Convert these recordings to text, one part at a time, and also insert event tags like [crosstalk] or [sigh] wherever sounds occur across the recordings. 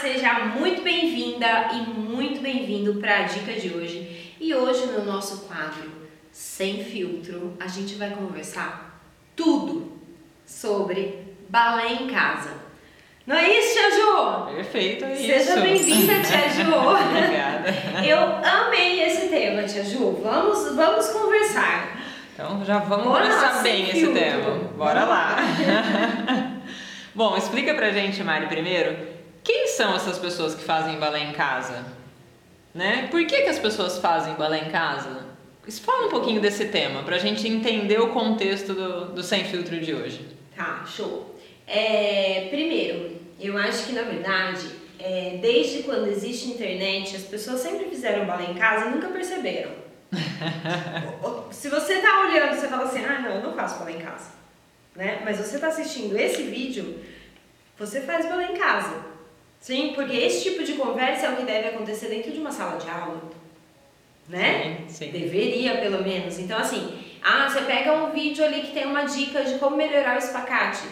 seja muito bem-vinda e muito bem-vindo para a dica de hoje. E hoje no nosso quadro Sem Filtro, a gente vai conversar tudo sobre balé em casa. Não é isso, Tia Ju? Perfeito, é Seja isso. Seja bem-vinda, Tia Ju. [laughs] Obrigada. Eu amei esse tema, Tia Ju. Vamos, vamos conversar. Então já vamos Bora começar lá, bem esse filtro. tema. Bora lá. [laughs] Bom, explica pra gente, Mari, primeiro, quem são essas pessoas que fazem balé em casa? Né? Por que, que as pessoas fazem balé em casa? Fala um pouquinho desse tema, pra gente entender o contexto do, do Sem Filtro de hoje. Tá, show. É, primeiro, eu acho que na verdade, é, desde quando existe internet, as pessoas sempre fizeram balé em casa e nunca perceberam. [laughs] Se você tá olhando, você fala assim, ah não, eu não faço balé em casa. Né? Mas você tá assistindo esse vídeo, você faz balé em casa. Sim, porque esse tipo de conversa é o que deve acontecer dentro de uma sala de aula. Né? Sim, sim. Deveria, pelo menos. Então, assim, ah, você pega um vídeo ali que tem uma dica de como melhorar o espacate.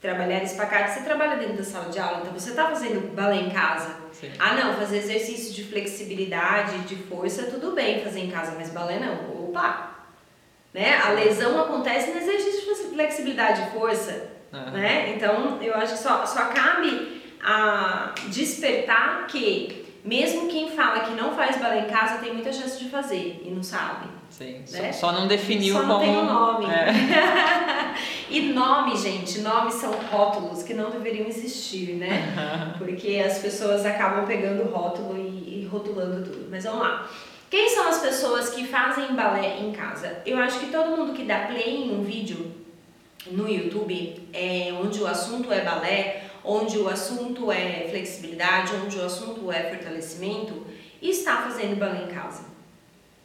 Trabalhar espacate, você trabalha dentro da sala de aula, então você tá fazendo balé em casa. Sim. Ah, não, fazer exercício de flexibilidade, de força, tudo bem fazer em casa, mas balé não. Opa! Né? A lesão acontece no exercício de flexibilidade e força. Aham. Né? Então, eu acho que só, só cabe a despertar que mesmo quem fala que não faz balé em casa tem muita chance de fazer e não sabe. Sim. Né? Só, só não definiu Só não como. tem um nome. É. [laughs] e nome, gente, nomes são rótulos que não deveriam existir, né? Porque as pessoas acabam pegando o rótulo e, e rotulando tudo. Mas vamos lá. Quem são as pessoas que fazem balé em casa? Eu acho que todo mundo que dá play em um vídeo no YouTube, é, onde o assunto é balé, onde o assunto é flexibilidade, onde o assunto é fortalecimento, está fazendo balé em casa.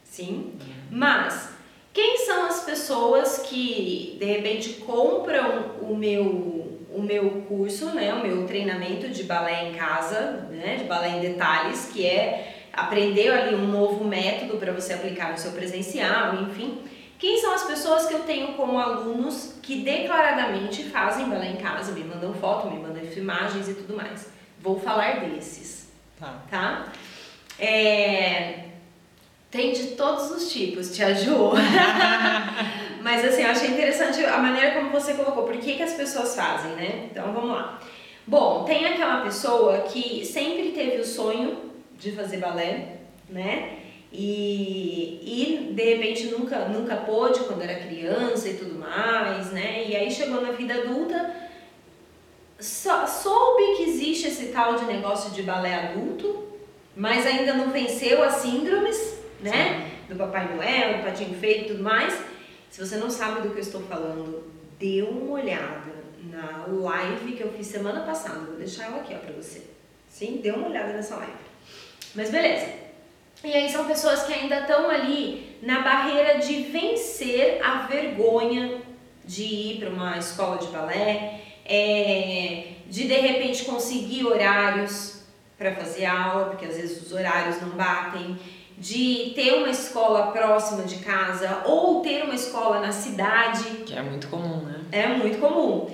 Sim? Mas quem são as pessoas que de repente compram o meu o meu curso, né, o meu treinamento de balé em casa, né, de balé em detalhes, que é aprender ali um novo método para você aplicar no seu presencial, enfim. Quem são as pessoas que eu tenho como alunos que declaradamente fazem balé em casa, me mandam foto, me mandam filmagens e tudo mais? Vou falar desses Tá. tá? É, Tem de todos os tipos, Tia Ju. [laughs] Mas assim, eu achei interessante a maneira como você colocou. Por que, que as pessoas fazem, né? Então vamos lá. Bom, tem aquela pessoa que sempre teve o sonho de fazer balé, né? E, e de repente nunca, nunca pôde quando era criança e tudo mais, né? E aí chegou na vida adulta, só, soube que existe esse tal de negócio de balé adulto, mas ainda não venceu as síndromes, né? Do Papai Noel, do Patinho Feio e tudo mais. Se você não sabe do que eu estou falando, dê uma olhada na live que eu fiz semana passada. Vou deixar ela aqui ó, pra você. Sim, dê uma olhada nessa live. Mas beleza. E aí são pessoas que ainda estão ali na barreira de vencer a vergonha de ir para uma escola de balé, é, de de repente conseguir horários para fazer aula, porque às vezes os horários não batem, de ter uma escola próxima de casa ou ter uma escola na cidade, Que é muito comum, né? é muito comum.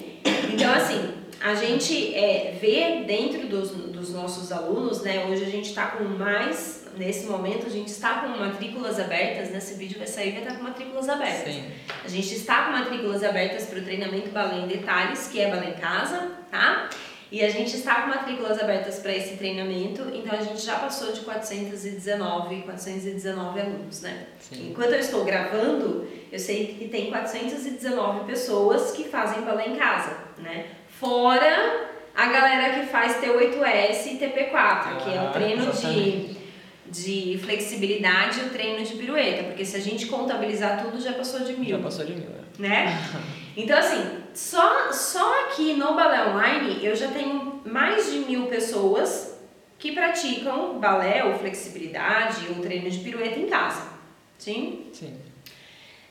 Então, assim, a gente é, vê dentro dos, dos nossos alunos, né? Hoje a gente está com mais, nesse momento, a gente está com matrículas abertas. Nesse vídeo vai sair, vai estar com matrículas abertas. Sim. A gente está com matrículas abertas para o treinamento Balé em Detalhes, que é Balé em Casa, tá? E a gente está com matrículas abertas para esse treinamento, então a gente já passou de 419, 419 alunos, né? Sim. Enquanto eu estou gravando, eu sei que tem 419 pessoas que fazem balé em casa, né? Fora a galera que faz T8S e TP4, que é o Ah, treino exatamente. de flexibilidade e o treino de pirueta, porque se a gente contabilizar tudo já passou de mil Já passou de mil. né? né? [laughs] Então, assim, só, só aqui no Balé Online eu já tenho mais de mil pessoas que praticam balé ou flexibilidade ou treino de pirueta em casa, sim? Sim.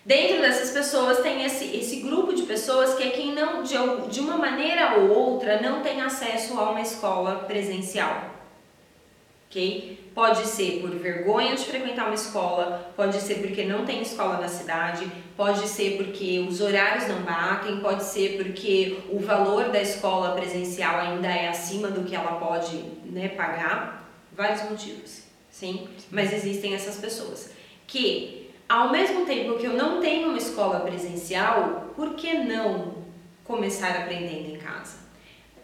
Dentro dessas pessoas tem esse, esse grupo de pessoas que é quem não, de, de uma maneira ou outra, não tem acesso a uma escola presencial. Ok? Pode ser por vergonha de frequentar uma escola, pode ser porque não tem escola na cidade, pode ser porque os horários não batem, pode ser porque o valor da escola presencial ainda é acima do que ela pode né, pagar. Vários motivos, sim? Mas existem essas pessoas que, ao mesmo tempo que eu não tenho uma escola presencial, por que não começar aprendendo em casa?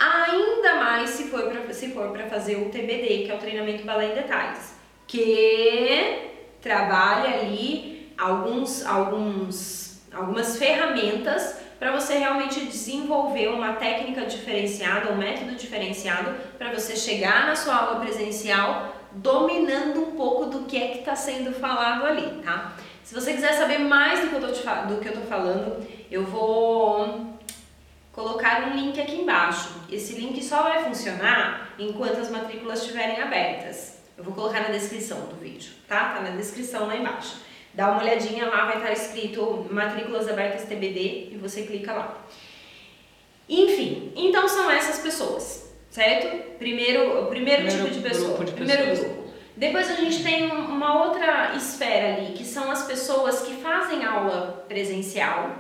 Ainda mais se for para se for para fazer o TBD, que é o treinamento balé em detalhes, que trabalha ali alguns alguns algumas ferramentas para você realmente desenvolver uma técnica diferenciada, um método diferenciado para você chegar na sua aula presencial dominando um pouco do que é que está sendo falado ali, tá? Se você quiser saber mais do que eu tô falando, eu vou colocar um link aqui embaixo. Esse link só vai funcionar enquanto as matrículas estiverem abertas. Eu vou colocar na descrição do vídeo, tá? Tá na descrição lá embaixo. Dá uma olhadinha lá, vai estar escrito matrículas abertas TBD e você clica lá. Enfim, então são essas pessoas, certo? Primeiro, o primeiro, primeiro tipo de pessoa, de primeiro pessoas. grupo. Depois a gente tem uma outra esfera ali, que são as pessoas que fazem aula presencial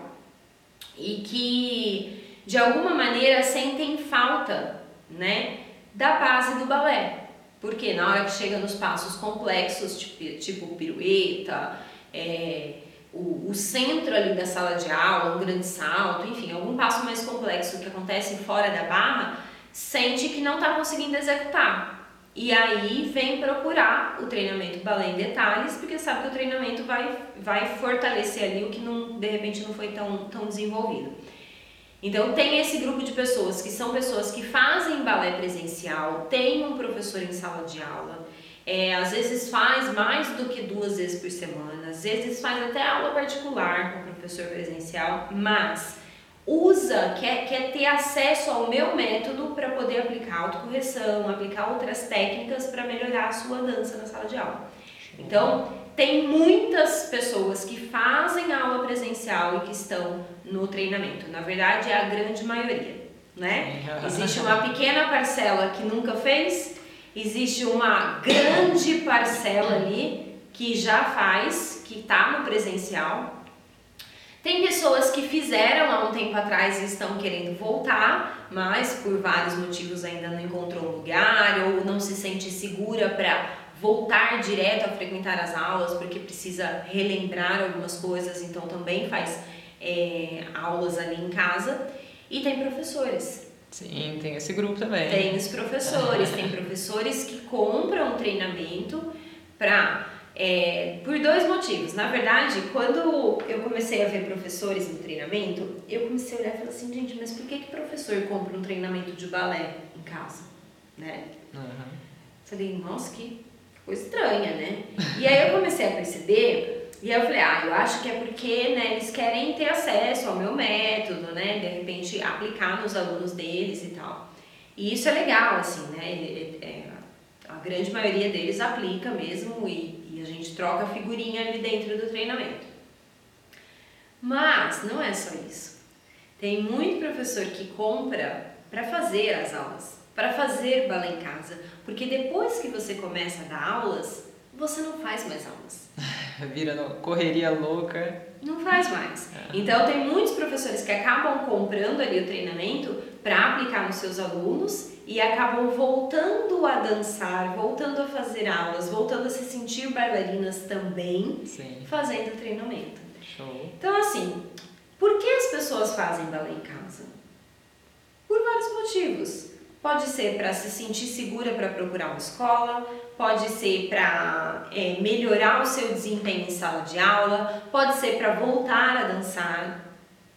e que de alguma maneira sentem falta, né, da base do balé. Porque na hora que chega nos passos complexos, tipo, tipo pirueta, é, o, o, centro ali da sala de aula, um grande salto, enfim, algum passo mais complexo que acontece fora da barra, sente que não está conseguindo executar. E aí vem procurar o treinamento balé em detalhes, porque sabe que o treinamento vai, vai fortalecer ali o que não, de repente não foi tão, tão desenvolvido. Então tem esse grupo de pessoas que são pessoas que fazem balé presencial, tem um professor em sala de aula, é, às vezes faz mais do que duas vezes por semana, às vezes faz até aula particular com o professor presencial, mas usa, quer, quer ter acesso ao meu método para poder aplicar autocorreção, aplicar outras técnicas para melhorar a sua dança na sala de aula. Então, tem muitas pessoas que fazem aula presencial e que estão no treinamento. Na verdade, é a grande maioria, né? Existe uma pequena parcela que nunca fez, existe uma grande parcela ali que já faz, que está no presencial. Tem pessoas que fizeram há um tempo atrás e estão querendo voltar, mas por vários motivos ainda não encontrou lugar ou não se sente segura para voltar direto a frequentar as aulas porque precisa relembrar algumas coisas, então também faz é, aulas ali em casa. E tem professores. Sim, tem esse grupo também. Tem os professores, tem professores que compram treinamento para é, por dois motivos. Na verdade, quando eu comecei a ver professores no treinamento, eu comecei a olhar e falei assim, gente, mas por que, que professor compra um treinamento de balé em casa? Né? Uhum. Falei, nossa, que coisa estranha, né? E aí eu comecei a perceber, e aí eu falei, ah, eu acho que é porque né, eles querem ter acesso ao meu método, né? De repente aplicar nos alunos deles e tal. E isso é legal, assim, né? É, a grande maioria deles aplica mesmo e, e a gente troca figurinha ali dentro do treinamento. Mas não é só isso. Tem muito professor que compra para fazer as aulas para fazer balé em casa, porque depois que você começa a dar aulas, você não faz mais aulas. [laughs] Vira correria louca. Não faz mais. É. Então tem muitos professores que acabam comprando ali o treinamento para aplicar nos seus alunos e acabam voltando a dançar, voltando a fazer aulas, voltando a se sentir bailarinas também, Sim. fazendo treinamento. Show. Então assim, por que as pessoas fazem balé em casa? Por vários motivos. Pode ser para se sentir segura para procurar uma escola, pode ser para é, melhorar o seu desempenho em sala de aula, pode ser para voltar a dançar,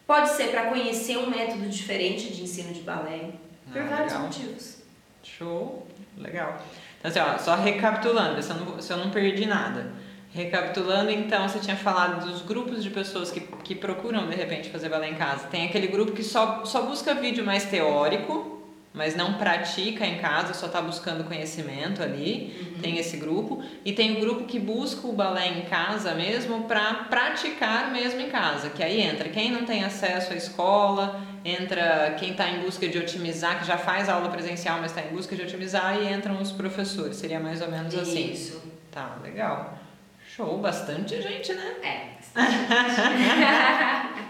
pode ser para conhecer um método diferente de ensino de balé, por ah, vários legal. motivos. Show, legal. Então, assim, ó, só recapitulando, se eu, não, se eu não perdi nada. Recapitulando, então, você tinha falado dos grupos de pessoas que, que procuram, de repente, fazer balé em casa. Tem aquele grupo que só, só busca vídeo mais teórico, mas não pratica em casa, só está buscando conhecimento ali. Uhum. Tem esse grupo. E tem o grupo que busca o balé em casa mesmo para praticar mesmo em casa. Que aí entra quem não tem acesso à escola, entra quem está em busca de otimizar, que já faz aula presencial, mas está em busca de otimizar, e entram os professores. Seria mais ou menos assim. Isso. Tá, legal. Show, bastante gente, né? É. [laughs] [laughs] [laughs]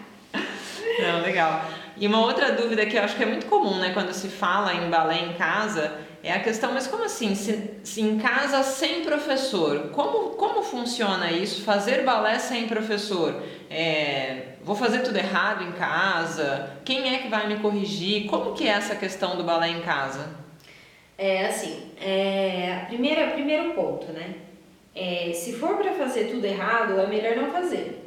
Não, legal. E uma outra dúvida que eu acho que é muito comum, né, quando se fala em balé em casa, é a questão, mas como assim, se, se em casa sem professor, como, como funciona isso, fazer balé sem professor? É, vou fazer tudo errado em casa? Quem é que vai me corrigir? Como que é essa questão do balé em casa? É assim, é, primeiro, ponto, né? É, se for para fazer tudo errado, é melhor não fazer.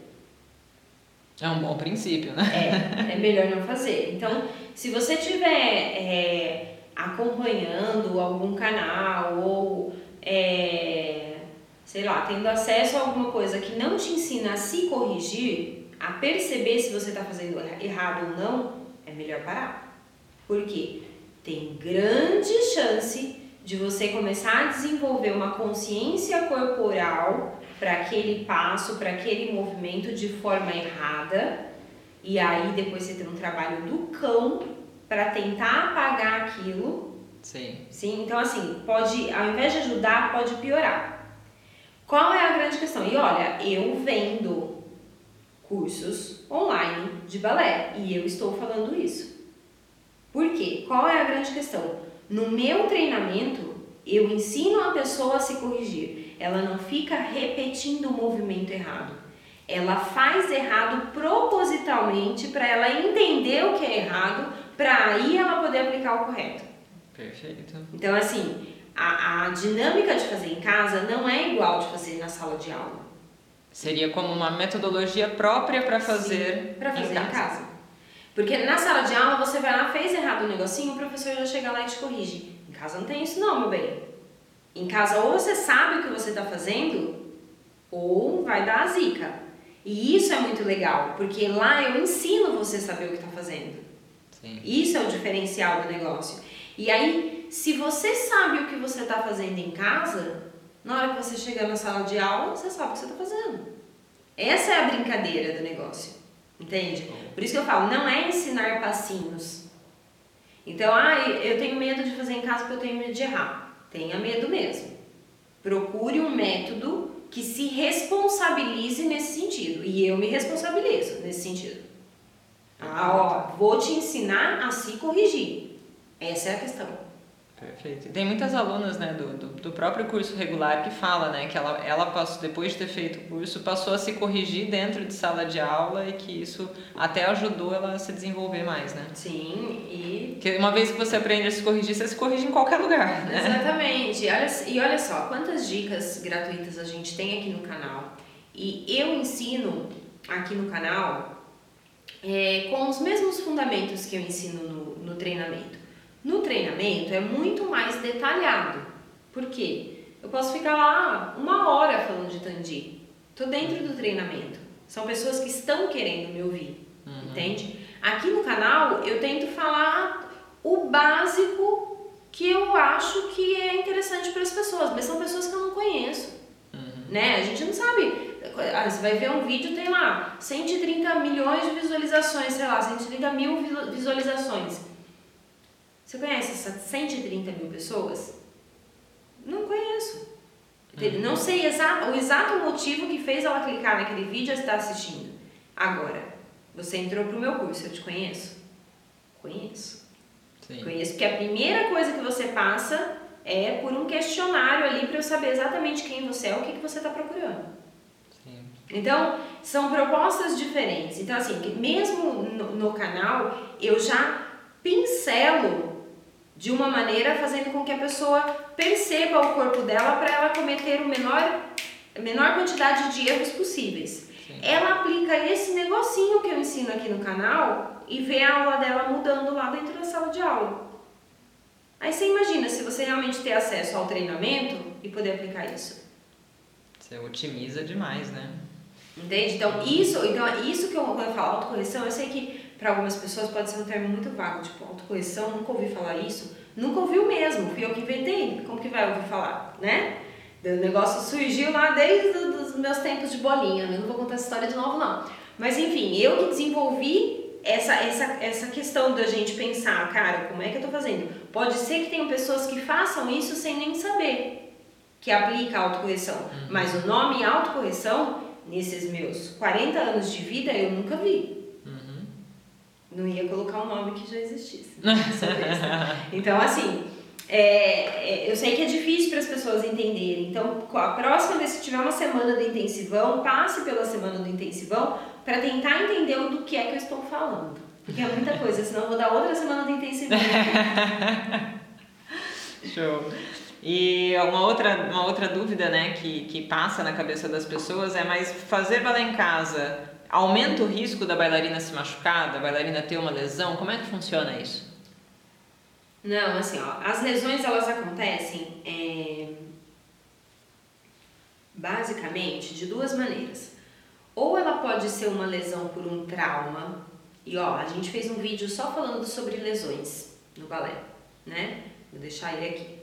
É um bom princípio, né? É, é melhor não fazer. Então, se você tiver é, acompanhando algum canal ou, é, sei lá, tendo acesso a alguma coisa que não te ensina a se corrigir, a perceber se você está fazendo errado ou não, é melhor parar. Por quê? Tem grande chance de você começar a desenvolver uma consciência corporal para aquele passo, para aquele movimento de forma errada, e aí depois você tem um trabalho do cão para tentar apagar aquilo. Sim. Sim, então assim, pode, ao invés de ajudar, pode piorar. Qual é a grande questão? E olha, eu vendo cursos online de balé e eu estou falando isso. Por quê? Qual é a grande questão? No meu treinamento, eu ensino a pessoa a se corrigir ela não fica repetindo o movimento errado. Ela faz errado propositalmente para ela entender o que é errado, para aí ela poder aplicar o correto. Perfeito. Então, assim, a, a dinâmica de fazer em casa não é igual de fazer na sala de aula. Seria como uma metodologia própria para fazer, para fazer em casa. em casa. Porque na sala de aula você vai lá, fez errado o um negocinho, o professor já chega lá e te corrige. Em casa não tem isso não, meu bem. Em casa, ou você sabe o que você está fazendo, ou vai dar a zica. E isso é muito legal, porque lá eu ensino você a saber o que está fazendo. Sim. Isso é o diferencial do negócio. E aí, se você sabe o que você está fazendo em casa, na hora que você chegar na sala de aula, você sabe o que você está fazendo. Essa é a brincadeira do negócio. Entende? Por isso que eu falo, não é ensinar passinhos. Então, ah, eu tenho medo de fazer em casa porque eu tenho medo de errar. Tenha medo mesmo. Procure um método que se responsabilize nesse sentido. E eu me responsabilizo nesse sentido. Ah, ó, vou te ensinar a se corrigir. Essa é a questão. Perfeito. E tem muitas alunas né, do, do, do, próprio curso regular que fala né, que ela, ela passou, depois de ter feito o curso, passou a se corrigir dentro de sala de aula e que isso até ajudou ela a se desenvolver mais, né? Sim, e... Porque uma vez que você aprende a se corrigir, você se corrige em qualquer lugar, né? Exatamente. Olha, e olha só, quantas dicas gratuitas a gente tem aqui no canal. E eu ensino aqui no canal é, com os mesmos fundamentos que eu ensino no, no treinamento. No treinamento é muito mais detalhado. Por quê? Eu posso ficar lá uma hora falando de Tandi. Tô dentro do treinamento. São pessoas que estão querendo me ouvir. Uhum. Entende? Aqui no canal eu tento falar o básico que eu acho que é interessante para as pessoas, mas são pessoas que eu não conheço. Uhum. Né? A gente não sabe. Ah, você vai ver um vídeo, tem lá 130 milhões de visualizações, sei lá, 130 mil visualizações. Você conhece essas 130 mil pessoas? Não conheço. Uhum. Não sei exato, o exato motivo que fez ela clicar naquele vídeo e estar assistindo. Agora, você entrou pro meu curso, eu te conheço? Conheço. Sim. Conheço, porque a primeira coisa que você passa é por um questionário ali para eu saber exatamente quem você é, o que, que você está procurando. Sim. Então, são propostas diferentes. Então, assim, mesmo no, no canal, eu já pincelo de uma maneira fazendo com que a pessoa perceba o corpo dela para ela cometer o menor, a menor quantidade de erros possíveis. Sim. Ela aplica esse negocinho que eu ensino aqui no canal e vê a aula dela mudando lá dentro da sala de aula. Aí você imagina se você realmente ter acesso ao treinamento e poder aplicar isso. Você otimiza demais, né? Entende? Então, isso, então isso que eu, quando eu falo autocorreção, eu sei que para algumas pessoas pode ser um termo muito vago, tipo autocorreção, nunca ouvi falar isso. Nunca ouviu mesmo, fui eu que inventei, como que vai ouvir falar, né? O negócio surgiu lá desde os meus tempos de bolinha, eu não vou contar essa história de novo não. Mas enfim, eu que desenvolvi essa, essa, essa questão da gente pensar, cara, como é que eu tô fazendo? Pode ser que tenham pessoas que façam isso sem nem saber que aplica a autocorreção. Uhum. Mas o nome autocorreção, nesses meus 40 anos de vida, eu nunca vi. Não ia colocar um nome que já existisse. [laughs] então, assim, é, é, eu sei que é difícil para as pessoas entenderem. Então, a próxima vez que tiver uma semana do intensivão, passe pela semana do intensivão para tentar entender do que é que eu estou falando. Porque é muita coisa, senão eu vou dar outra semana do intensivão. [laughs] Show. E uma outra, uma outra dúvida né, que, que passa na cabeça das pessoas é: mas fazer balé em casa aumenta o risco da bailarina se machucar, da bailarina ter uma lesão? Como é que funciona isso? Não, assim, ó, as lesões elas acontecem é, basicamente de duas maneiras. Ou ela pode ser uma lesão por um trauma, e ó, a gente fez um vídeo só falando sobre lesões no balé, né? Vou deixar ele aqui.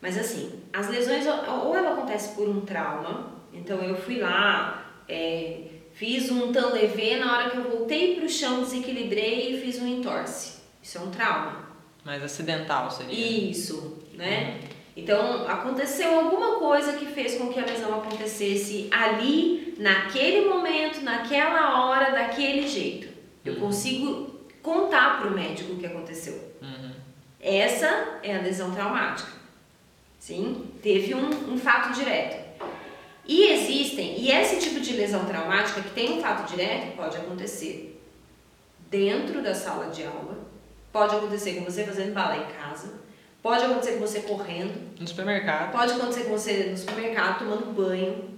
Mas assim, as lesões ou ela acontece por um trauma, então eu fui lá, é, fiz um tan levé, na hora que eu voltei para o chão desequilibrei e fiz um entorse. Isso é um trauma. Mais acidental seria. Isso, né? Uhum. Então, aconteceu alguma coisa que fez com que a lesão acontecesse ali, naquele momento, naquela hora, daquele jeito. Eu uhum. consigo contar para o médico o que aconteceu. Uhum. Essa é a lesão traumática. Sim? Teve um, um fato direto. E existem, e esse tipo de lesão traumática que tem um fato direto pode acontecer dentro da sala de aula, Pode acontecer com você fazendo balé em casa. Pode acontecer com você correndo. No supermercado. Pode acontecer com você no supermercado tomando banho.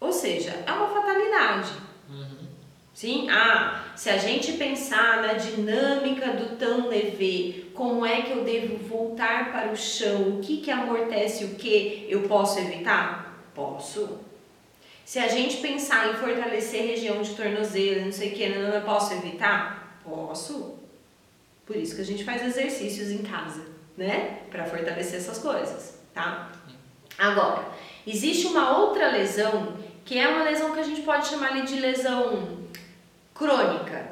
Ou seja, é uma fatalidade. Uhum. Sim? Ah, se a gente pensar na dinâmica do tão leve, como é que eu devo voltar para o chão, o que, que amortece o que, eu posso evitar? Posso. Se a gente pensar em fortalecer região de tornozelo, não sei o que, não, não posso evitar? Posso. Por isso que a gente faz exercícios em casa, né? Para fortalecer essas coisas, tá? Agora, existe uma outra lesão que é uma lesão que a gente pode chamar ali de lesão crônica.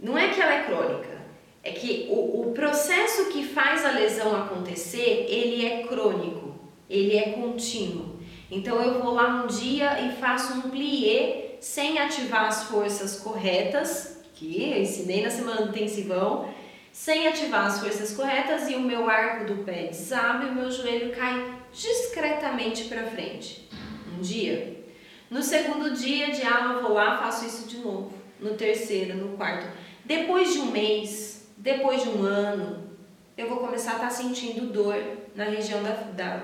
Não é que ela é crônica, é que o, o processo que faz a lesão acontecer, ele é crônico, ele é contínuo. Então eu vou lá um dia e faço um plié sem ativar as forças corretas, que eu ensinei na semana intensivão, sem ativar as forças corretas e o meu arco do pé desabre e o meu joelho cai discretamente para frente. Um dia. No segundo dia de aula, vou lá, faço isso de novo. No terceiro, no quarto. Depois de um mês, depois de um ano, eu vou começar a estar tá sentindo dor na região da, da,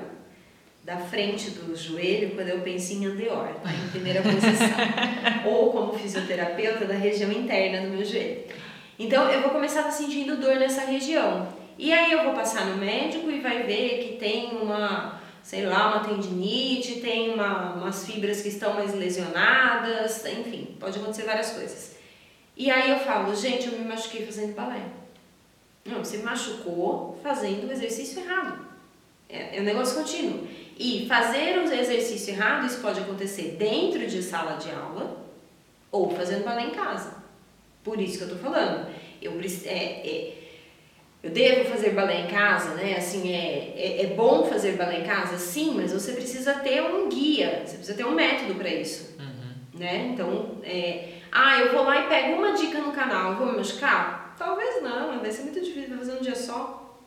da frente do joelho quando eu penso em andeor, tá? em primeira posição. [laughs] Ou como fisioterapeuta da região interna do meu joelho. Então eu vou começar a estar sentindo dor nessa região. E aí eu vou passar no médico e vai ver que tem uma, sei lá, uma tendinite, tem uma, umas fibras que estão mais lesionadas, enfim, pode acontecer várias coisas. E aí eu falo, gente, eu me machuquei fazendo balé. Não, você machucou fazendo o exercício errado. É, é um negócio contínuo. E fazer o exercício errado, isso pode acontecer dentro de sala de aula ou fazendo balé em casa. Por isso que eu tô falando. Eu, é, é, eu devo fazer balé em casa, né? Assim, é, é, é, bom fazer balé em casa? Sim, mas você precisa ter um guia, você precisa ter um método para isso. Uhum. Né? Então, é, ah, eu vou lá e pego uma dica no canal, vou me machucar? Talvez não, vai ser muito difícil fazer um dia só.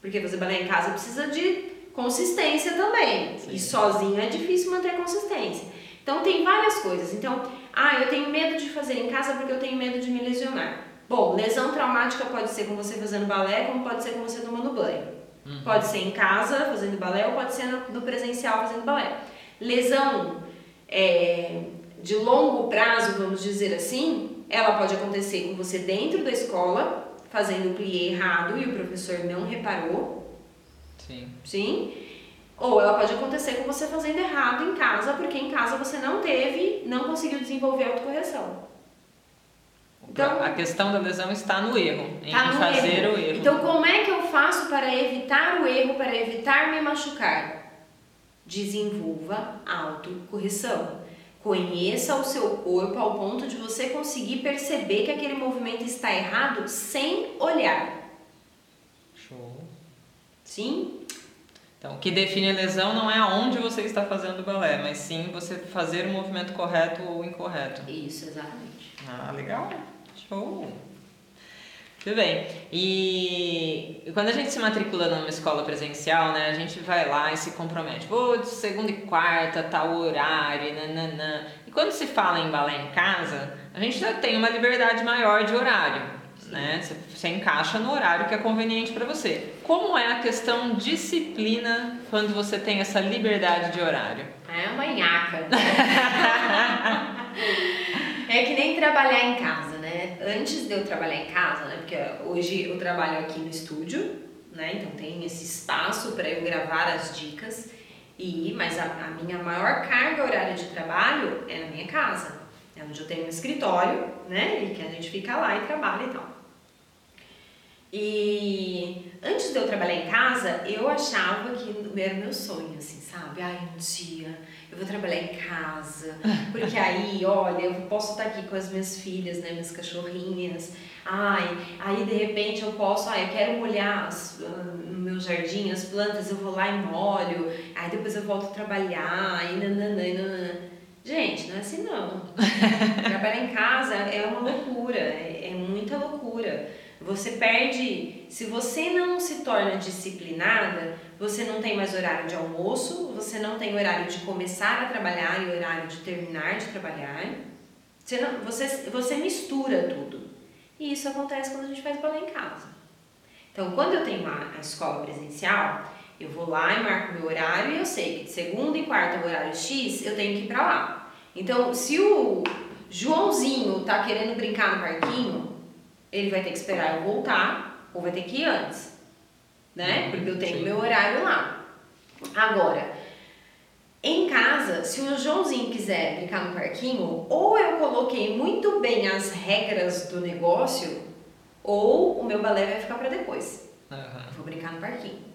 Porque fazer balé em casa precisa de consistência também. Sim. E sozinho é difícil manter consistência. Então tem várias coisas. Então, ah, eu tenho medo de fazer em casa porque eu tenho medo de me lesionar. Bom, lesão traumática pode ser com você fazendo balé, como pode ser com você tomando banho. Uhum. Pode ser em casa fazendo balé ou pode ser no presencial fazendo balé. Lesão é, de longo prazo, vamos dizer assim, ela pode acontecer com você dentro da escola, fazendo o plié errado e o professor não reparou. Sim. Sim. Ou ela pode acontecer com você fazendo errado em casa, porque em casa você não teve, não conseguiu desenvolver autocorreção. Então, a questão da lesão está no erro, em tá no fazer erro. o erro. Então, como é que eu faço para evitar o erro, para evitar me machucar? Desenvolva autocorreção. Conheça o seu corpo ao ponto de você conseguir perceber que aquele movimento está errado sem olhar. Sim? Então, o que define a lesão não é aonde você está fazendo o balé, mas sim você fazer o movimento correto ou incorreto. Isso, exatamente. Ah, legal. Show. Tudo bem. E quando a gente se matricula numa escola presencial, né, a gente vai lá e se compromete. Vou de segunda e quarta, tal horário, nananã. E quando se fala em balé em casa, a gente já tem uma liberdade maior de horário, né? Você, você encaixa no horário que é conveniente para você. Como é a questão disciplina quando você tem essa liberdade de horário? É uma nhaca. [laughs] é que nem trabalhar em casa, né? Antes de eu trabalhar em casa, né? Porque hoje eu trabalho aqui no estúdio, né? Então tem esse espaço para eu gravar as dicas. E, mas a, a, minha maior carga horária de trabalho é na minha casa. É onde eu tenho um escritório, né? E que a gente fica lá e trabalha e tal. E antes de eu trabalhar em casa, eu achava que era meu sonho, assim, sabe? Ai, um dia eu vou trabalhar em casa, [laughs] porque aí, olha, eu posso estar aqui com as minhas filhas, né, minhas cachorrinhas. Ai, aí de repente eu posso, ai, eu quero molhar as, no meu jardim as plantas, eu vou lá e molho. Aí depois eu volto a trabalhar, e nananã, e nananã. Gente, não é assim não. [laughs] Trabalhar em casa é uma loucura, é, é muita loucura. Você perde, se você não se torna disciplinada, você não tem mais horário de almoço, você não tem horário de começar a trabalhar e horário de terminar de trabalhar. Você, não, você, você mistura tudo. E isso acontece quando a gente faz balé em casa. Então, quando eu tenho a, a escola presencial, eu vou lá e marco meu horário e eu sei que de segunda e quarta, o horário X, eu tenho que ir pra lá. Então, se o Joãozinho tá querendo brincar no parquinho, ele vai ter que esperar eu voltar ou vai ter que ir antes, né? Uhum, Porque eu tenho Sim. meu horário lá. Agora, em casa, se o Joãozinho quiser brincar no parquinho, ou eu coloquei muito bem as regras do negócio, ou o meu balé vai ficar para depois. Uhum. Vou brincar no parquinho.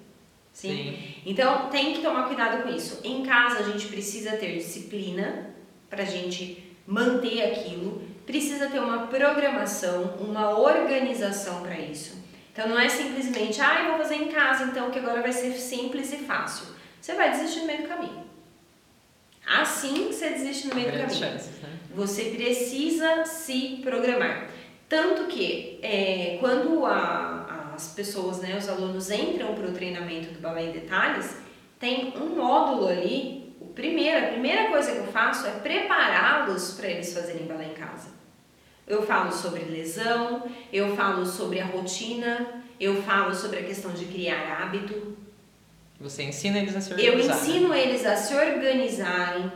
Sim? Sim? Então tem que tomar cuidado com isso. Em casa a gente precisa ter disciplina pra gente manter aquilo precisa ter uma programação, uma organização para isso. Então não é simplesmente, ah, eu vou fazer em casa, então que agora vai ser simples e fácil. Você vai desistir no meio do caminho. Assim você desiste no meio do caminho. Chances, né? Você precisa se programar. Tanto que é, quando a, as pessoas, né, os alunos entram para o treinamento do balé em detalhes, tem um módulo ali. O primeiro, a primeira coisa que eu faço é prepará-los para eles fazerem balé em casa. Eu falo sobre lesão, eu falo sobre a rotina, eu falo sobre a questão de criar hábito. Você ensina eles a se organizar. Eu ensino eles a se organizarem.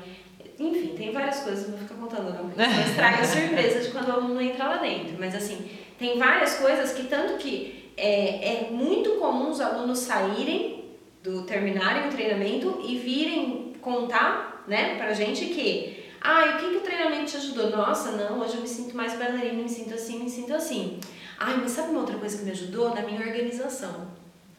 Enfim, tem várias coisas, não vou ficar contando não, porque [laughs] estraga a surpresa de quando o aluno entra lá dentro. Mas assim, tem várias coisas que tanto que é, é muito comum os alunos saírem do terminarem o treinamento e virem contar, né, pra gente que ah, e o que, que o treinamento te ajudou? Nossa, não, hoje eu me sinto mais bailarina, me sinto assim, me sinto assim. Ai, mas sabe uma outra coisa que me ajudou? Na minha organização.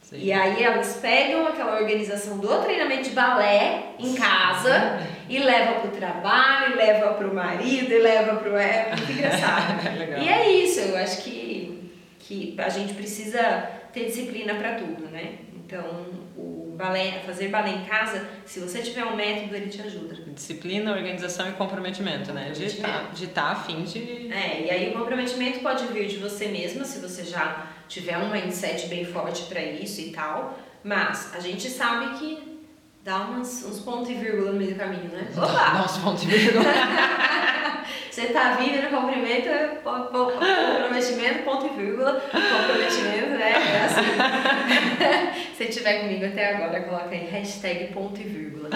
Sim. E aí elas pegam aquela organização do treinamento de balé em casa e levam pro trabalho, e levam pro marido, e levam pro... É muito engraçado. [laughs] e é isso, eu acho que, que a gente precisa ter disciplina para tudo, né? Então, balé, fazer balé em casa, se você tiver um método, ele te ajuda. Disciplina, organização e comprometimento, né? De estar tá, tá afim de. É, e aí o comprometimento pode vir de você mesma, se você já tiver um mindset bem forte para isso e tal. Mas a gente sabe que dá umas, uns pontos e vírgula no meio do caminho, né? Opa! Dá [laughs] uns pontos e vírgula. [laughs] Você tá vindo no cumprimento, comprometimento, ponto e vírgula, comprometimento, né? É assim. [laughs] Se tiver comigo até agora, coloca aí hashtag ponto e vírgula.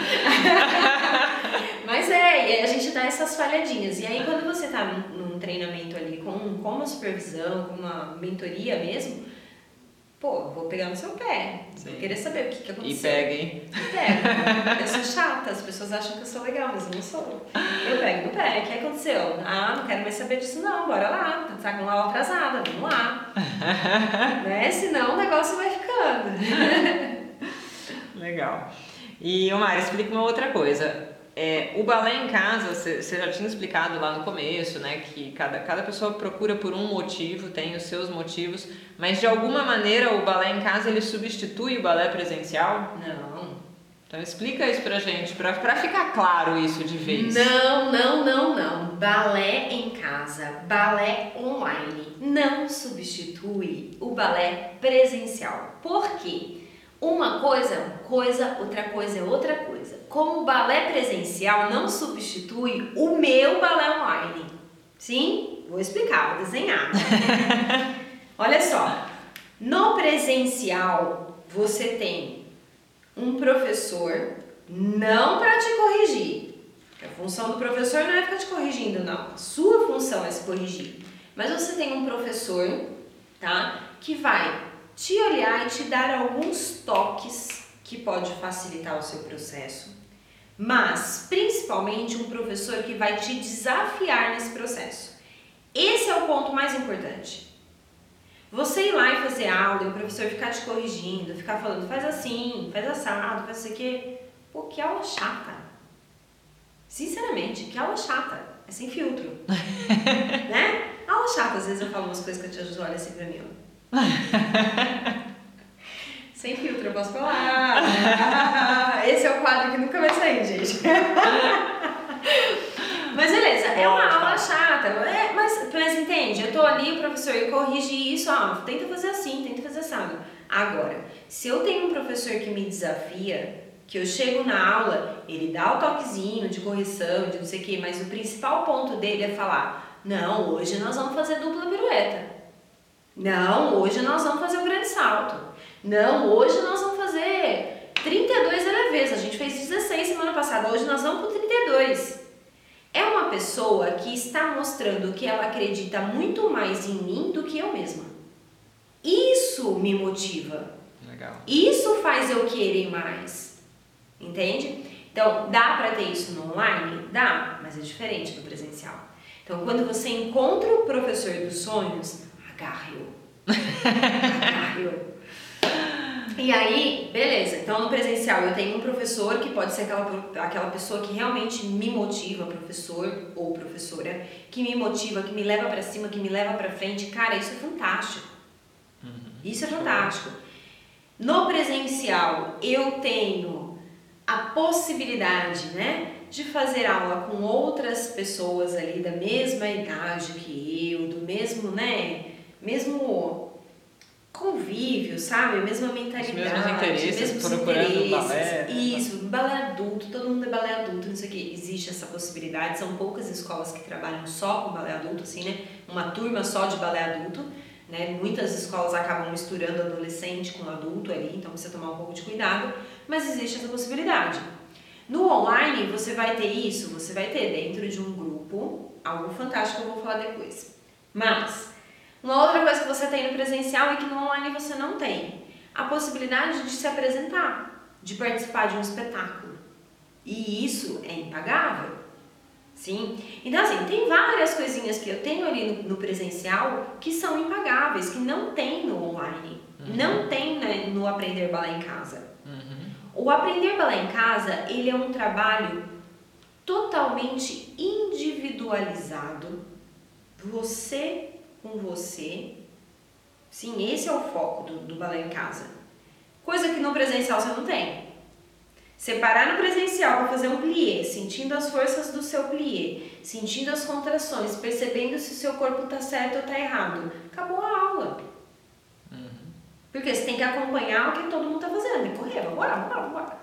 Mas é, e a gente dá essas falhadinhas. E aí quando você tá num, num treinamento ali com, com uma supervisão, com uma mentoria mesmo, pô, vou pegar no seu pé. Sim. Vou querer saber o que, que aconteceu. E pega, hein? E pega. Eu sou chata, as pessoas acham que eu sou legal, mas eu não sou. Eu pego no pé. O que aconteceu? Ah, não quero mais saber disso não, bora lá. Tá com aula atrasada, vamos lá. [laughs] né? Senão o negócio vai ficando. [laughs] Legal. E, Omar, explica uma outra coisa. É, o balé em casa, você já tinha explicado lá no começo, né? Que cada, cada pessoa procura por um motivo, tem os seus motivos, mas de alguma maneira o balé em casa ele substitui o balé presencial? Não. Então explica isso pra gente, pra, pra ficar claro isso de vez. Não, não, não, não. Balé em casa, balé online não substitui o balé presencial. Por quê? Uma coisa é uma coisa, outra coisa é outra coisa. Como o balé presencial não substitui o meu balé online. Sim? Vou explicar, vou desenhar. [laughs] Olha só. No presencial, você tem um professor não para te corrigir. A função do professor não é ficar te corrigindo, não. A sua função é se corrigir. Mas você tem um professor, tá? Que vai te olhar e te dar alguns toques que pode facilitar o seu processo, mas principalmente um professor que vai te desafiar nesse processo. Esse é o ponto mais importante. Você ir lá e fazer aula e o professor ficar te corrigindo, ficar falando, faz assim, faz assado, faz isso aqui. Pô, que aula chata. Sinceramente, que aula chata. É sem filtro. [laughs] né? Aula chata, às vezes eu falo umas coisas que a tia Júlia olha assim pra mim, ó. [laughs] Sem filtro, eu posso falar. [laughs] Esse é o quadro que nunca vai sair, gente. [laughs] Mas beleza, é uma aula chata. É, mas, mas entende, eu tô ali, o professor, eu corrige isso, ó, tenta fazer assim, tenta fazer assim. Agora, se eu tenho um professor que me desafia, que eu chego na aula, ele dá o toquezinho de correção, de não sei o quê, mas o principal ponto dele é falar: não, hoje nós vamos fazer dupla pirueta. Não, hoje nós vamos fazer o grande salto. Não, hoje nós vamos fazer 32 LVs. A gente fez 16 semana passada, hoje nós vamos com 32. É uma pessoa que está mostrando que ela acredita muito mais em mim do que eu mesma. Isso me motiva. Legal. Isso faz eu querer mais. Entende? Então, dá para ter isso no online? Dá, mas é diferente do presencial. Então, quando você encontra o professor dos sonhos, agarre-o. [laughs] agarre-o. E aí, beleza. Então, no presencial, eu tenho um professor que pode ser aquela, aquela pessoa que realmente me motiva, professor ou professora, que me motiva, que me leva para cima, que me leva para frente. Cara, isso é fantástico. Uhum. Isso é fantástico. No presencial, eu tenho a possibilidade, né, de fazer aula com outras pessoas ali da mesma idade que eu, do mesmo, né, mesmo convívio, sabe? Mesma mentalidade, Os mesmos interesses, mesmos interesses. Balé, né? Isso, balé adulto, todo mundo é balé adulto, não sei o que. Existe essa possibilidade, são poucas escolas que trabalham só com balé adulto, assim, né? Uma turma só de balé adulto, né? Muitas escolas acabam misturando adolescente com adulto ali, então precisa tomar um pouco de cuidado, mas existe essa possibilidade. No online, você vai ter isso, você vai ter dentro de um grupo, algo fantástico que eu vou falar depois. Mas, uma outra coisa que você tem no presencial e que no online você não tem, a possibilidade de se apresentar, de participar de um espetáculo. E isso é impagável. Sim? Então, assim, tem várias coisinhas que eu tenho ali no, no presencial que são impagáveis, que não tem no online. Uhum. Não tem né, no Aprender Balé em Casa. Uhum. O Aprender Balé em Casa, ele é um trabalho totalmente individualizado. Você com você. Sim, esse é o foco do, do balé em casa. Coisa que no presencial você não tem. Separar no presencial para fazer um plié, sentindo as forças do seu plié, sentindo as contrações, percebendo se o seu corpo está certo ou está errado. Acabou a aula. Uhum. Porque você tem que acompanhar o que todo mundo está fazendo. Que correr, vambora, vambora, vambora.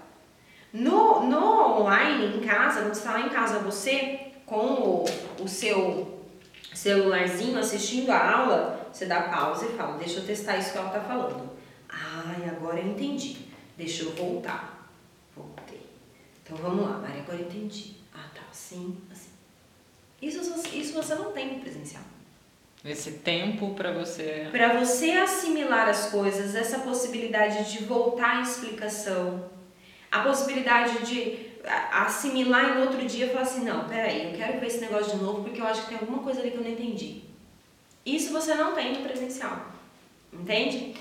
No, no online, em casa, quando você está lá em casa, você com o, o seu celularzinho assistindo a aula, você dá pausa e fala, deixa eu testar isso que ela tá falando. Ai, agora eu entendi. Deixa eu voltar. Voltei. Então vamos lá, Maria, agora eu entendi. Ah, tá, assim, assim. Isso, isso você não tem no presencial. Esse tempo para você. Para você assimilar as coisas, essa possibilidade de voltar à explicação, a possibilidade de assimilar e no outro dia falar assim, não, peraí, eu quero ver esse negócio de novo porque eu acho que tem alguma coisa ali que eu não entendi. Isso você não tem no presencial, entende?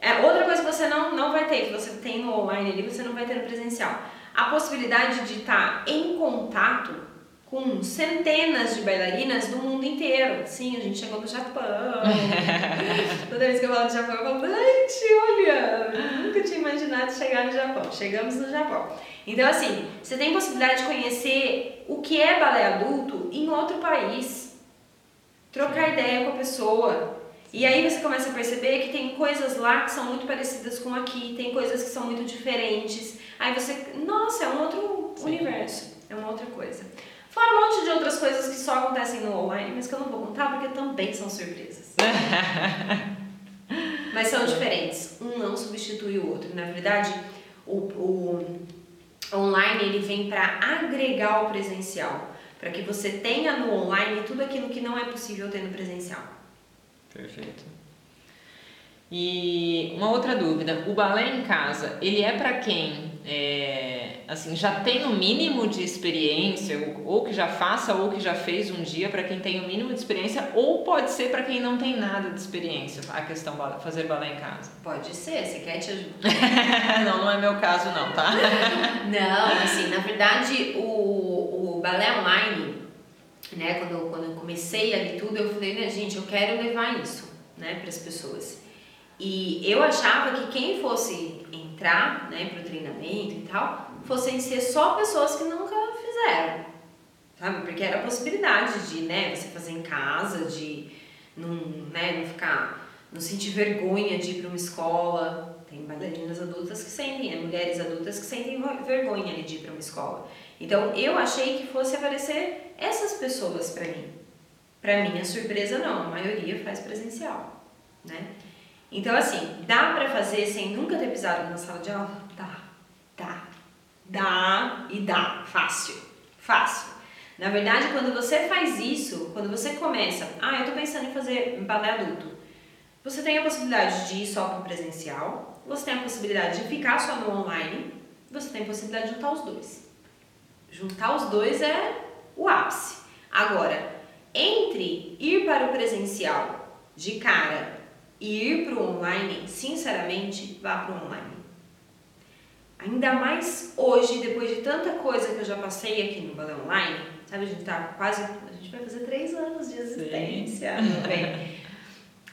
É, outra coisa que você não, não vai ter, que você tem no online ali, você não vai ter no presencial. a possibilidade de estar em contato com centenas de bailarinas do mundo inteiro. Sim, a gente chegou no Japão. [laughs] Toda vez que eu falo do Japão, eu falo, gente, olha, nunca tinha imaginado chegar no Japão. Chegamos no Japão. Então, assim, você tem possibilidade de conhecer o que é balé adulto em outro país. Trocar ideia com a pessoa. E aí você começa a perceber que tem coisas lá que são muito parecidas com aqui, tem coisas que são muito diferentes. Aí você, nossa, é um outro Sim. universo, é uma outra coisa. Fora um monte de outras coisas que só acontecem no online, mas que eu não vou contar porque também são surpresas. [laughs] mas são diferentes. Um não substitui o outro. Na verdade, o, o online ele vem para agregar o presencial, para que você tenha no online tudo aquilo que não é possível ter no presencial. Perfeito. E uma outra dúvida, o balé em casa, ele é para quem é, assim já tem o um mínimo de experiência, ou, ou, que já faça ou que já fez um dia, para quem tem o um mínimo de experiência, ou pode ser para quem não tem nada de experiência, a questão fazer balé em casa? Pode ser, você quer te ajudar? [laughs] não, não é meu caso não, tá? [laughs] não, assim, na verdade o, o balé online, né, quando, quando eu comecei ali tudo, eu falei, né, gente, eu quero levar isso, né, para as pessoas. E eu achava que quem fosse entrar né, para o treinamento e tal, fossem ser só pessoas que nunca fizeram. Sabe? Porque era a possibilidade de né, você fazer em casa, de não, né, não ficar, não sentir vergonha de ir para uma escola. Tem bailarinas adultas que sentem, né, mulheres adultas que sentem vergonha de ir para uma escola. Então eu achei que fosse aparecer essas pessoas para mim. Para minha surpresa não, a maioria faz presencial, né? Então, assim, dá pra fazer sem nunca ter pisado na sala de aula? Dá, dá, dá e dá, fácil, fácil. Na verdade, quando você faz isso, quando você começa, ah, eu tô pensando em fazer balé adulto, você tem a possibilidade de ir só para o presencial, você tem a possibilidade de ficar só no online, você tem a possibilidade de juntar os dois. Juntar os dois é o ápice. Agora, entre ir para o presencial de cara e ir para o online, sinceramente, vá para o online. Ainda mais hoje, depois de tanta coisa que eu já passei aqui no Balé Online, sabe, a gente tá quase, a gente vai fazer três anos de existência, bem.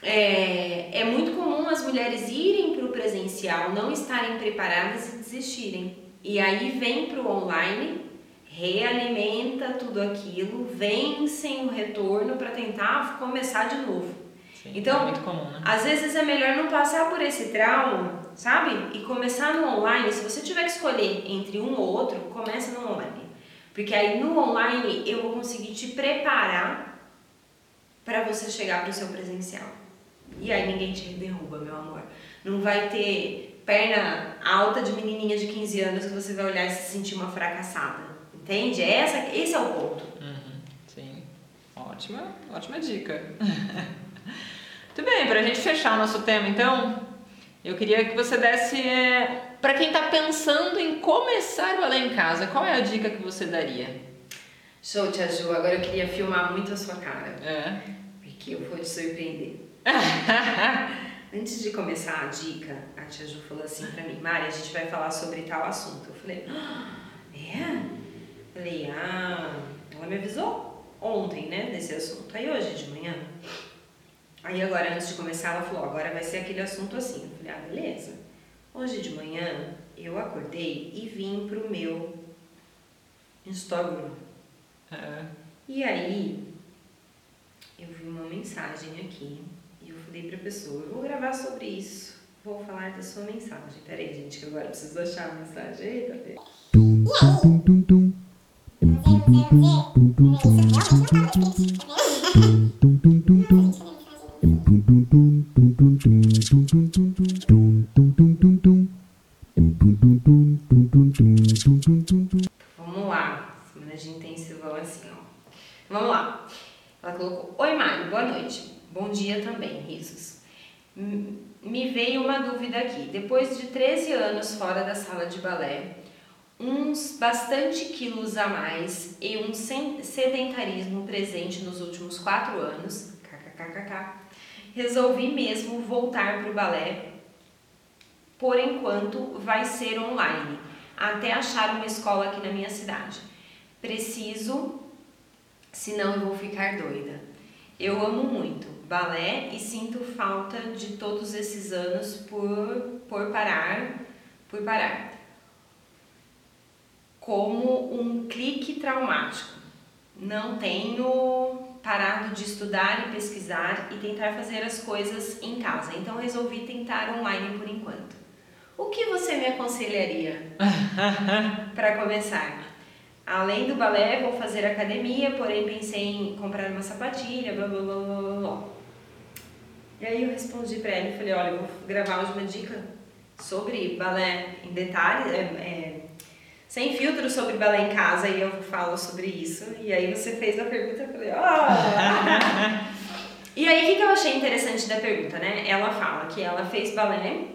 É, é muito comum as mulheres irem para o presencial, não estarem preparadas e desistirem. E aí vem para o online, realimenta tudo aquilo, vem sem o retorno para tentar começar de novo. Sim, então, é comum, né? às vezes é melhor não passar por esse trauma, sabe? E começar no online. Se você tiver que escolher entre um ou outro, começa no online. Porque aí no online eu vou conseguir te preparar para você chegar para o seu presencial. E aí ninguém te derruba, meu amor. Não vai ter perna alta de menininha de 15 anos que você vai olhar e se sentir uma fracassada. Entende? Essa, esse é o ponto. Uhum, sim. Ótima, ótima dica. [laughs] Muito bem, para a gente fechar o nosso tema, então, eu queria que você desse é, para quem está pensando em começar o balé em casa, qual é a dica que você daria? Show, Tia Ju. Agora eu queria filmar muito a sua cara. É. Porque eu vou te surpreender. [laughs] Antes de começar a dica, a Tia Ju falou assim pra mim, Mari, a gente vai falar sobre tal assunto. Eu falei, ah, é? Falei, ah, ela me avisou ontem, né, desse assunto. Aí hoje de manhã, Aí agora, antes de começar, ela falou, agora vai ser aquele assunto assim. Eu falei, ah, beleza. Hoje de manhã, eu acordei e vim pro meu Instagram. É. E aí, eu vi uma mensagem aqui e eu falei pra pessoa, eu vou gravar sobre isso. Vou falar da sua mensagem. Peraí, gente, que agora eu preciso achar a mensagem. Eita, peraí. Vamos lá, semana de intensivão assim, ó. Vamos lá. Ela colocou: Oi, Mário, boa noite. Bom dia também, risos. Me veio uma dúvida aqui. Depois de 13 anos fora da sala de balé, uns bastante quilos a mais e um sedentarismo presente nos últimos 4 anos, resolvi mesmo voltar para o balé. Por enquanto vai ser online, até achar uma escola aqui na minha cidade. Preciso, senão eu vou ficar doida. Eu amo muito balé e sinto falta de todos esses anos por, por parar, por parar. Como um clique traumático. Não tenho parado de estudar e pesquisar e tentar fazer as coisas em casa. Então resolvi tentar online por enquanto. O que você me aconselharia [laughs] para começar? Além do balé, vou fazer academia, porém pensei em comprar uma sapatilha, blá blá blá blá blá. E aí eu respondi para ele, falei, olha, eu vou gravar hoje uma dica sobre balé em detalhes, é, é, sem filtro sobre balé em casa e eu falo sobre isso. E aí você fez a pergunta, eu falei, oh! [laughs] e aí o que, que eu achei interessante da pergunta, né? Ela fala que ela fez balé,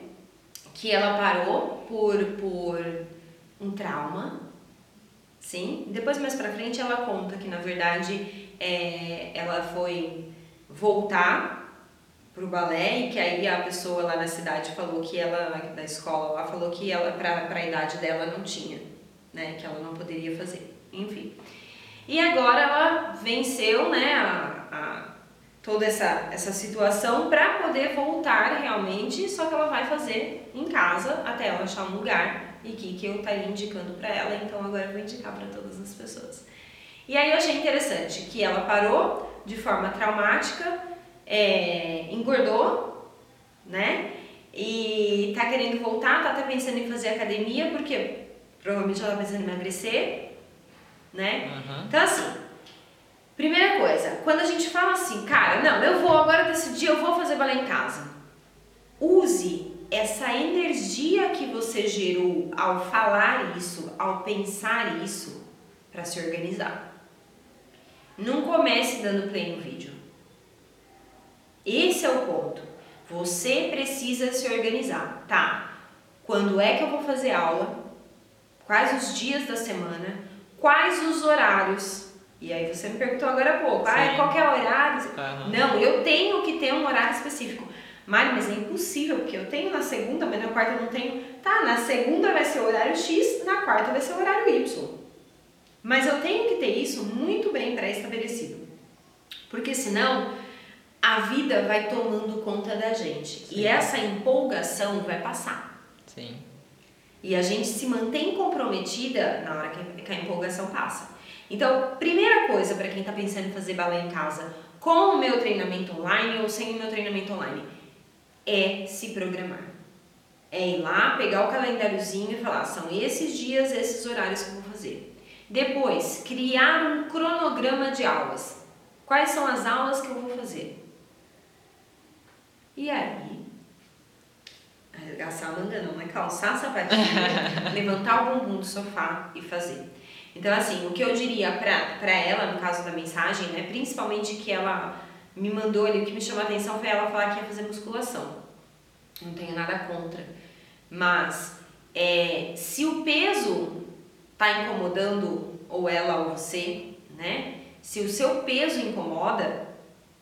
que ela parou por, por um trauma, sim. Depois mais pra frente ela conta que na verdade é, ela foi voltar pro balé e que aí a pessoa lá na cidade falou que ela da escola lá falou que ela para a idade dela não tinha, né, que ela não poderia fazer. Enfim. E agora ela venceu, né, a, a toda essa essa situação para poder voltar realmente, só que ela vai fazer em casa até ela achar um lugar e que, que eu estaria indicando para ela, então agora eu vou indicar para todas as pessoas. E aí eu achei interessante que ela parou de forma traumática é, engordou, né? E tá querendo voltar, tá até pensando em fazer academia, porque provavelmente ela tá pensando em emagrecer, né? Uhum. Então, assim, primeira coisa, quando a gente fala assim, cara, não, eu vou agora decidir, eu vou fazer balé em casa. Use essa energia que você gerou ao falar isso, ao pensar isso, para se organizar. Não comece dando play no vídeo. Esse é o ponto. Você precisa se organizar, tá? Quando é que eu vou fazer aula? Quais os dias da semana? Quais os horários? E aí você me perguntou agora há pouco, ah, qual é o horário? Uhum. Não, eu tenho que ter um horário específico. Mário, mas é impossível, porque eu tenho na segunda, mas na quarta eu não tenho. Tá, na segunda vai ser o horário X, na quarta vai ser o horário Y. Mas eu tenho que ter isso muito bem pré-estabelecido. Porque senão a vida vai tomando conta da gente. Sim. E essa empolgação vai passar. Sim. E a gente se mantém comprometida na hora que a empolgação passa. Então, primeira coisa para quem está pensando em fazer balé em casa, com o meu treinamento online ou sem o meu treinamento online, é se programar. É ir lá, pegar o calendáriozinho e falar: são esses dias, esses horários que eu vou fazer. Depois, criar um cronograma de aulas. Quais são as aulas que eu vou fazer? E aí, arregaçar a manga não, mas calçar a sapatilha, [laughs] levantar o bumbum do sofá e fazer. Então, assim, o que eu diria pra, pra ela, no caso da mensagem, né, principalmente que ela me mandou ali, o que me chamou a atenção foi ela falar que ia fazer musculação. Não tenho nada contra. Mas, é, se o peso tá incomodando ou ela ou você, né, se o seu peso incomoda,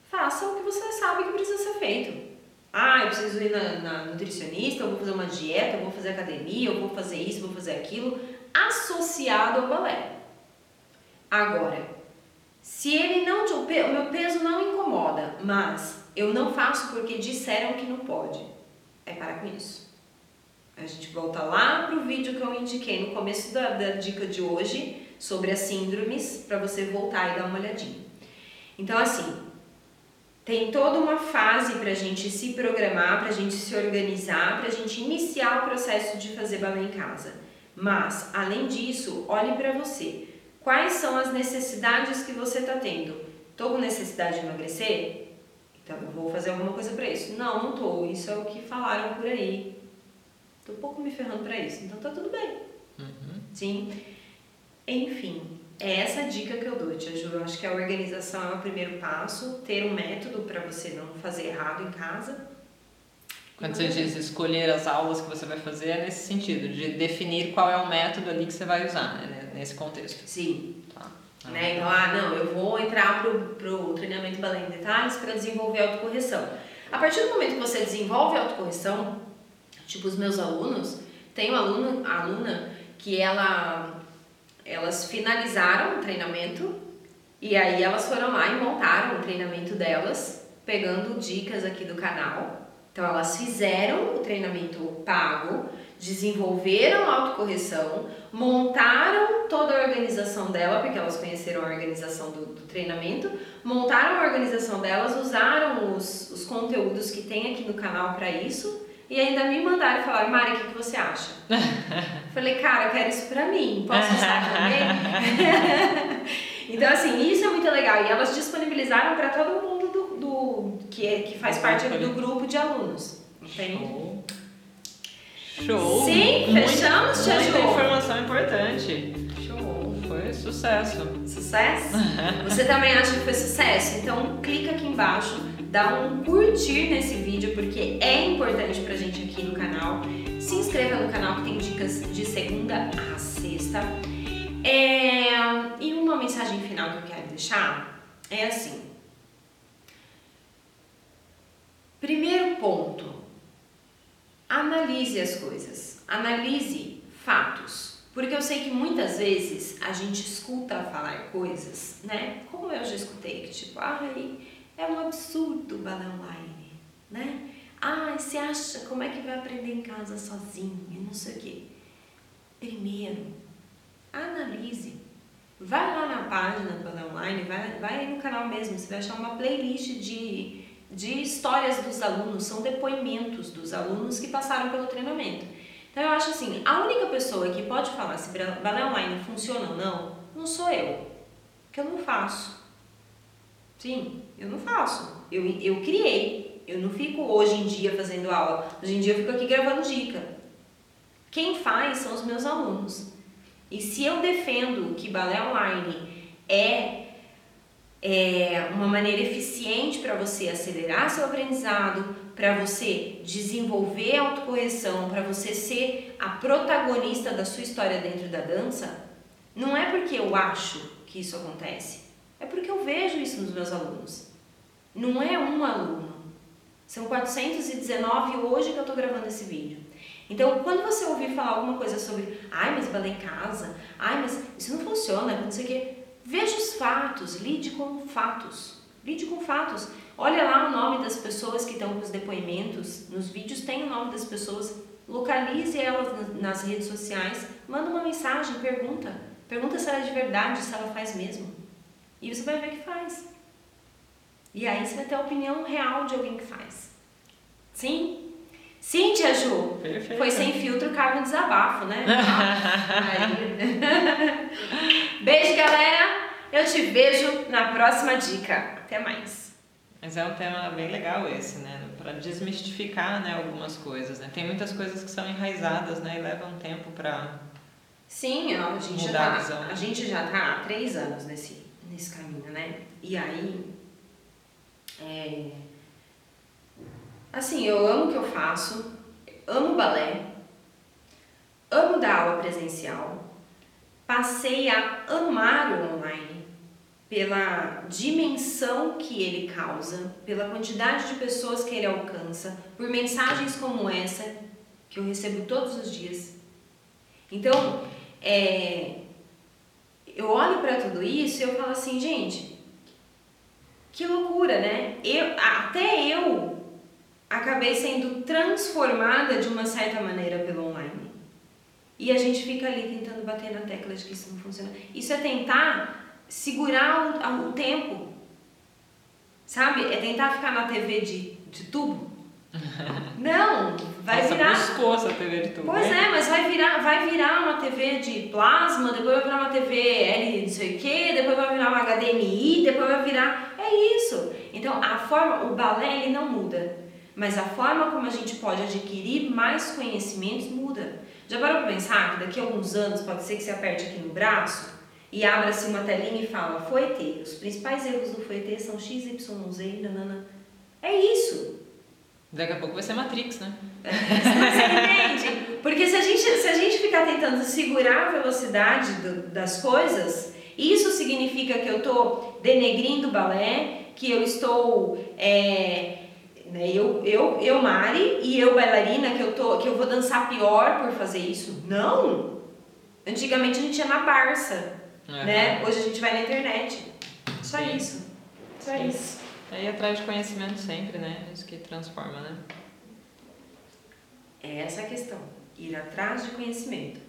faça o que você sabe que precisa ser feito. Ah, eu preciso ir na, na nutricionista, eu vou fazer uma dieta, eu vou fazer academia, eu vou fazer isso, vou fazer aquilo, associado ao balé. Agora, se ele não, o meu peso não incomoda, mas eu não faço porque disseram que não pode, é parar com isso. A gente volta lá pro vídeo que eu indiquei no começo da, da dica de hoje sobre as síndromes, para você voltar e dar uma olhadinha. Então, assim, tem toda uma fase para a gente se programar, para a gente se organizar, para a gente iniciar o processo de fazer balé em casa. Mas, além disso, olhe para você. Quais são as necessidades que você está tendo? Estou com necessidade de emagrecer? Então eu vou fazer alguma coisa para isso. Não, não estou. Isso é o que falaram por aí. Estou um pouco me ferrando para isso. Então tá tudo bem. Uhum. Sim. Enfim, é essa dica que eu dou, Tia Ju. Eu acho que a organização é o primeiro passo, ter um método para você não fazer errado em casa. Quando você diz escolher as aulas que você vai fazer, é nesse sentido, de definir qual é o método ali que você vai usar, né? Nesse contexto. Sim. Tá. Ah, né? Então, ah, não, eu vou entrar pro, pro treinamento balé em detalhes para desenvolver autocorreção. A partir do momento que você desenvolve autocorreção, tipo os meus alunos, tem uma aluna, aluna que ela, elas finalizaram o treinamento e aí elas foram lá e montaram o treinamento delas, pegando dicas aqui do canal. Então elas fizeram o treinamento pago, desenvolveram a autocorreção, montaram toda a organização dela, porque elas conheceram a organização do, do treinamento, montaram a organização delas, usaram os, os conteúdos que tem aqui no canal para isso e ainda me mandaram e falaram, Mari, o que, que você acha? [laughs] Falei, cara, eu quero isso pra mim, posso usar também? [laughs] então, assim, isso é muito legal. E elas disponibilizaram para todo mundo do, do, que, é, que faz parte do grupo de alunos. Entende? Show! Sim, fechamos, Tia Muita informação importante. Show! Foi sucesso. Sucesso? [laughs] Você também acha que foi sucesso? Então clica aqui embaixo, dá um curtir nesse vídeo porque é importante pra gente aqui no canal. Se inscreva no canal que tem dicas de segunda a sexta. É... E uma mensagem final que eu quero deixar é assim. Primeiro ponto, analise as coisas, analise fatos. Porque eu sei que muitas vezes a gente escuta falar coisas, né? Como eu já escutei, que tipo, ai, é um absurdo o online, né? Ai, você acha como é que vai aprender em casa sozinho e não sei o quê. Primeiro, analise. Vai lá na página do balé online, vai, vai no canal mesmo, você vai achar uma playlist de de histórias dos alunos, são depoimentos dos alunos que passaram pelo treinamento. Então eu acho assim, a única pessoa que pode falar se balé online funciona ou não, não sou eu, que eu não faço. Sim, eu não faço. Eu, eu criei, eu não fico hoje em dia fazendo aula, hoje em dia eu fico aqui gravando dica. Quem faz são os meus alunos. E se eu defendo que balé online é é, uma maneira eficiente para você acelerar seu aprendizado, para você desenvolver autocorreção, para você ser a protagonista da sua história dentro da dança, não é porque eu acho que isso acontece, é porque eu vejo isso nos meus alunos. Não é um aluno, são 419 hoje que eu estou gravando esse vídeo. Então, quando você ouvir falar alguma coisa sobre, ai, mas balé em casa, ai, mas isso não funciona, não sei o quê, Veja os fatos, lide com fatos. Lide com fatos. Olha lá o nome das pessoas que estão com os depoimentos. Nos vídeos tem o nome das pessoas. Localize elas nas redes sociais. Manda uma mensagem, pergunta. Pergunta se ela é de verdade, se ela faz mesmo. E você vai ver que faz. E aí você vai ter a opinião real de alguém que faz. Sim? Sim, tia Ju. Perfeito. Foi sem filtro, cabe um desabafo, né? [laughs] Beijo, galera. Eu te vejo na próxima dica. Até mais. Mas é um tema bem legal esse, né? Para desmistificar, né, algumas coisas, né? Tem muitas coisas que são enraizadas, né, e levam tempo para Sim, a gente já tá, a, a gente já tá há três anos nesse nesse caminho, né? E aí é, Assim, eu amo o que eu faço, amo balé, amo dar aula presencial, passei a amar o online pela dimensão que ele causa, pela quantidade de pessoas que ele alcança, por mensagens como essa que eu recebo todos os dias. Então, é, eu olho para tudo isso e eu falo assim, gente, que loucura, né? Eu, até eu acabei sendo transformada de uma certa maneira pelo online. E a gente fica ali tentando bater na tecla de que isso não funciona. Isso é tentar segurar o, o tempo. Sabe? É tentar ficar na TV de, de tubo. [laughs] Não, vai Nossa, virar. buscou essa TV de tubo. Pois é, mas vai virar, vai virar uma TV de plasma, depois vai virar uma TV L não sei o que, depois vai virar uma HDMI, depois vai virar. É isso. Então a forma, o balé ele não muda mas a forma como a gente pode adquirir mais conhecimentos muda. Já parou para pensar que daqui a alguns anos pode ser que você aperte aqui no braço e abra-se uma telinha e fala Foetê, os principais erros do Foetê são x, y, z, nanana. É isso. Daqui a pouco vai ser Matrix, né? Você entende? Porque se a gente, se a gente ficar tentando segurar a velocidade do, das coisas, isso significa que eu estou denegrindo o balé, que eu estou é, né? Eu, eu, eu, Mari, e eu, bailarina, que eu, tô, que eu vou dançar pior por fazer isso. Não! Antigamente a gente ia na Barça, Uhum. né? Hoje a gente vai na internet. Só Sim. isso. Só Sim. isso. É ir atrás de conhecimento sempre, né? Isso que transforma, né? É essa a questão. Ir atrás de conhecimento.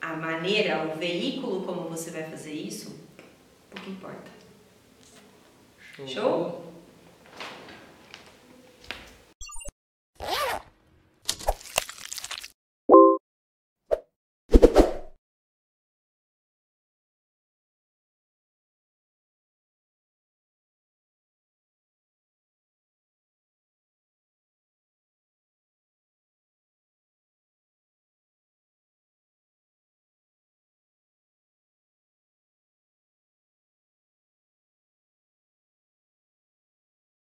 A maneira, o veículo como você vai fazer isso, pouco importa. Show?